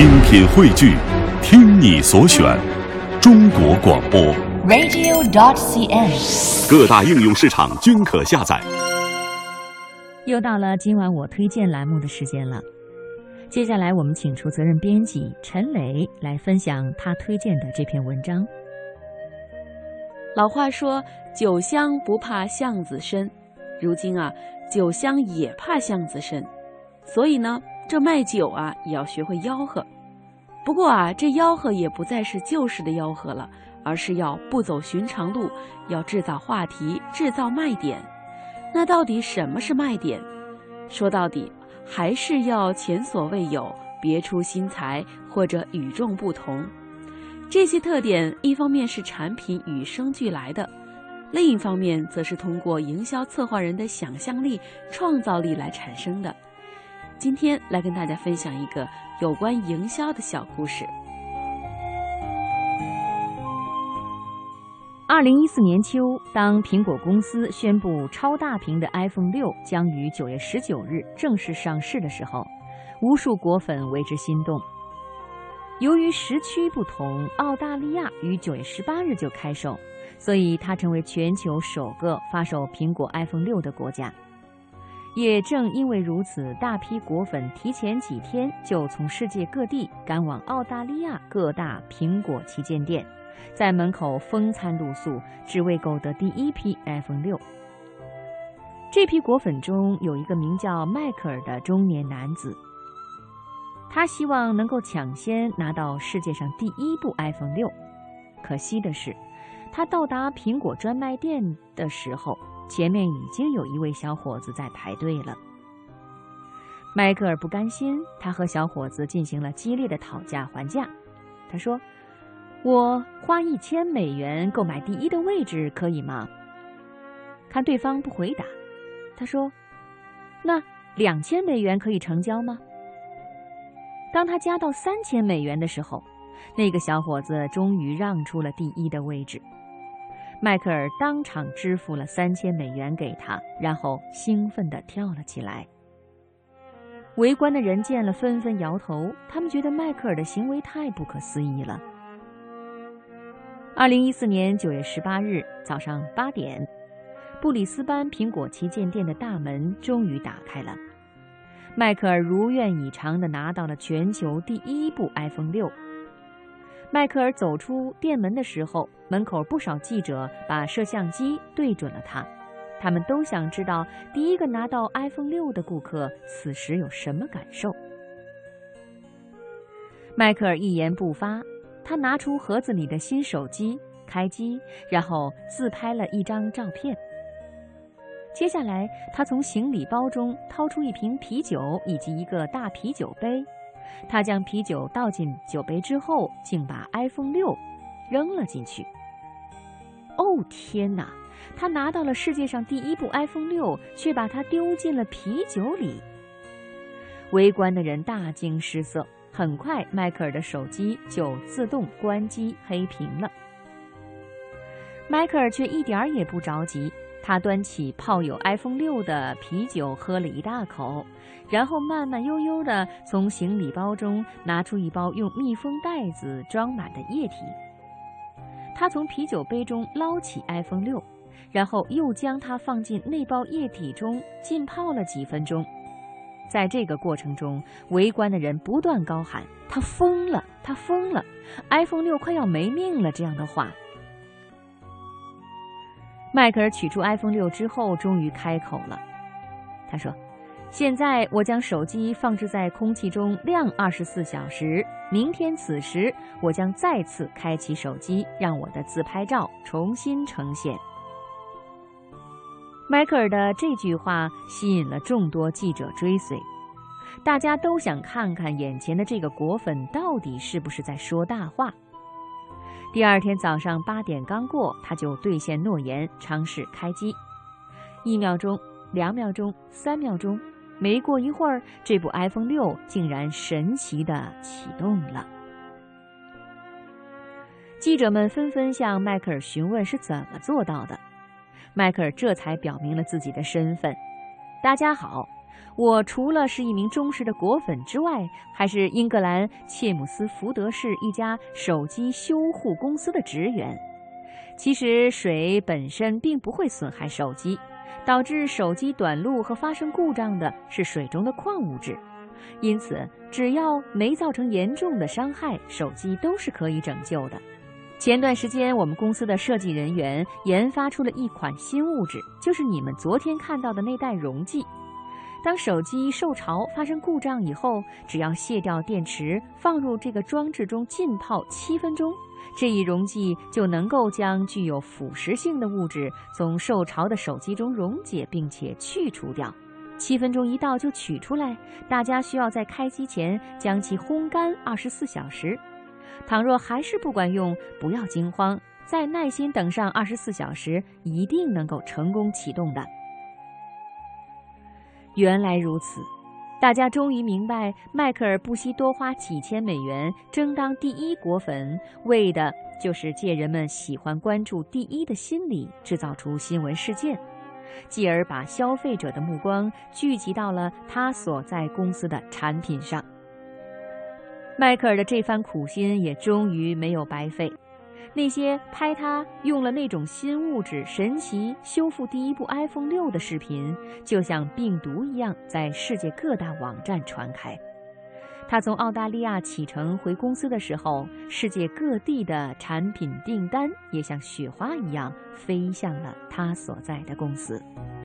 精品汇聚，听你所选，中国广播。radio.dot.cn，。各大应用市场均可下载。又到了今晚我推荐栏目的时间了。接下来我们请出责任编辑陈磊来分享他推荐的这篇文章。老话说“酒香不怕巷子深”，如今啊，酒香也怕巷子深，所以呢，这卖酒啊也要学会吆喝。不过啊，这吆喝也不再是旧式的吆喝了，而是要不走寻常路，要制造话题，制造卖点。那到底什么是卖点？说到底，还是要前所未有、别出心裁或者与众不同。这些特点，一方面是产品与生俱来的，另一方面则是通过营销策划人的想象力、创造力来产生的。今天来跟大家分享一个有关营销的小故事。二零一四年秋，当苹果公司宣布超大屏的 iPhone 六将于九月十九日正式上市的时候，无数果粉为之心动。由于时区不同，澳大利亚于九月十八日就开售，所以它成为全球首个发售苹果 iPhone 六的国家。也正因为如此，大批果粉提前几天就从世界各地赶往澳大利亚各大苹果旗舰店。在门口风餐露宿，只为购得第一批 iPhone 六。这批果粉中有一个名叫迈克尔的中年男子，他希望能够抢先拿到世界上第一部 iPhone 六。可惜的是，他到达苹果专卖店的时候，前面已经有一位小伙子在排队了。迈克尔不甘心，他和小伙子进行了激烈的讨价还价。他说。我花一千美元购买第一的位置可以吗？看对方不回答，他说：“那两千美元可以成交吗？”当他加到三千美元的时候，那个小伙子终于让出了第一的位置。迈克尔当场支付了三千美元给他，然后兴奋地跳了起来。围观的人见了纷纷摇头，他们觉得迈克尔的行为太不可思议了。二零一四年九月十八日早上八点，布里斯班苹果旗舰店的大门终于打开了。迈克尔如愿以偿地拿到了全球第一部 iPhone 六。迈克尔走出店门的时候，门口不少记者把摄像机对准了他，他们都想知道第一个拿到 iPhone 六的顾客此时有什么感受。迈克尔一言不发。他拿出盒子里的新手机，开机，然后自拍了一张照片。接下来，他从行李包中掏出一瓶啤酒以及一个大啤酒杯。他将啤酒倒进酒杯之后，竟把 iPhone 六扔了进去。哦天哪！他拿到了世界上第一部 iPhone 六，却把它丢进了啤酒里。围观的人大惊失色。很快，迈克尔的手机就自动关机黑屏了。迈克尔却一点儿也不着急，他端起泡有 iPhone 六的啤酒喝了一大口，然后慢慢悠悠地从行李包中拿出一包用密封袋子装满的液体。他从啤酒杯中捞起 iPhone 六，然后又将它放进那包液体中浸泡了几分钟。在这个过程中，围观的人不断高喊：“他疯了，他疯了！iPhone 六快要没命了！”这样的话。迈克尔取出 iPhone 六之后，终于开口了。他说：“现在我将手机放置在空气中晾二十四小时，明天此时我将再次开启手机，让我的自拍照重新呈现。”迈克尔的这句话吸引了众多记者追随，大家都想看看眼前的这个果粉到底是不是在说大话。第二天早上八点刚过，他就兑现诺言，尝试开机。一秒钟，两秒钟，三秒钟，没过一会儿，这部 iPhone 六竟然神奇的启动了。记者们纷纷向迈克尔询问是怎么做到的。迈克尔这才表明了自己的身份。大家好，我除了是一名忠实的果粉之外，还是英格兰切姆斯福德市一家手机修护公司的职员。其实水本身并不会损害手机，导致手机短路和发生故障的是水中的矿物质。因此，只要没造成严重的伤害，手机都是可以拯救的。前段时间，我们公司的设计人员研发出了一款新物质，就是你们昨天看到的那袋溶剂。当手机受潮发生故障以后，只要卸掉电池，放入这个装置中浸泡七分钟，这一溶剂就能够将具有腐蚀性的物质从受潮的手机中溶解，并且去除掉。七分钟一到就取出来，大家需要在开机前将其烘干二十四小时。倘若还是不管用，不要惊慌，再耐心等上二十四小时，一定能够成功启动的。原来如此，大家终于明白，迈克尔不惜多花几千美元争当第一果粉，为的就是借人们喜欢关注第一的心理，制造出新闻事件。继而把消费者的目光聚集到了他所在公司的产品上。迈克尔的这番苦心也终于没有白费。那些拍他用了那种新物质神奇修复第一部 iPhone 六的视频，就像病毒一样在世界各大网站传开。他从澳大利亚启程回公司的时候，世界各地的产品订单也像雪花一样飞向了他所在的公司。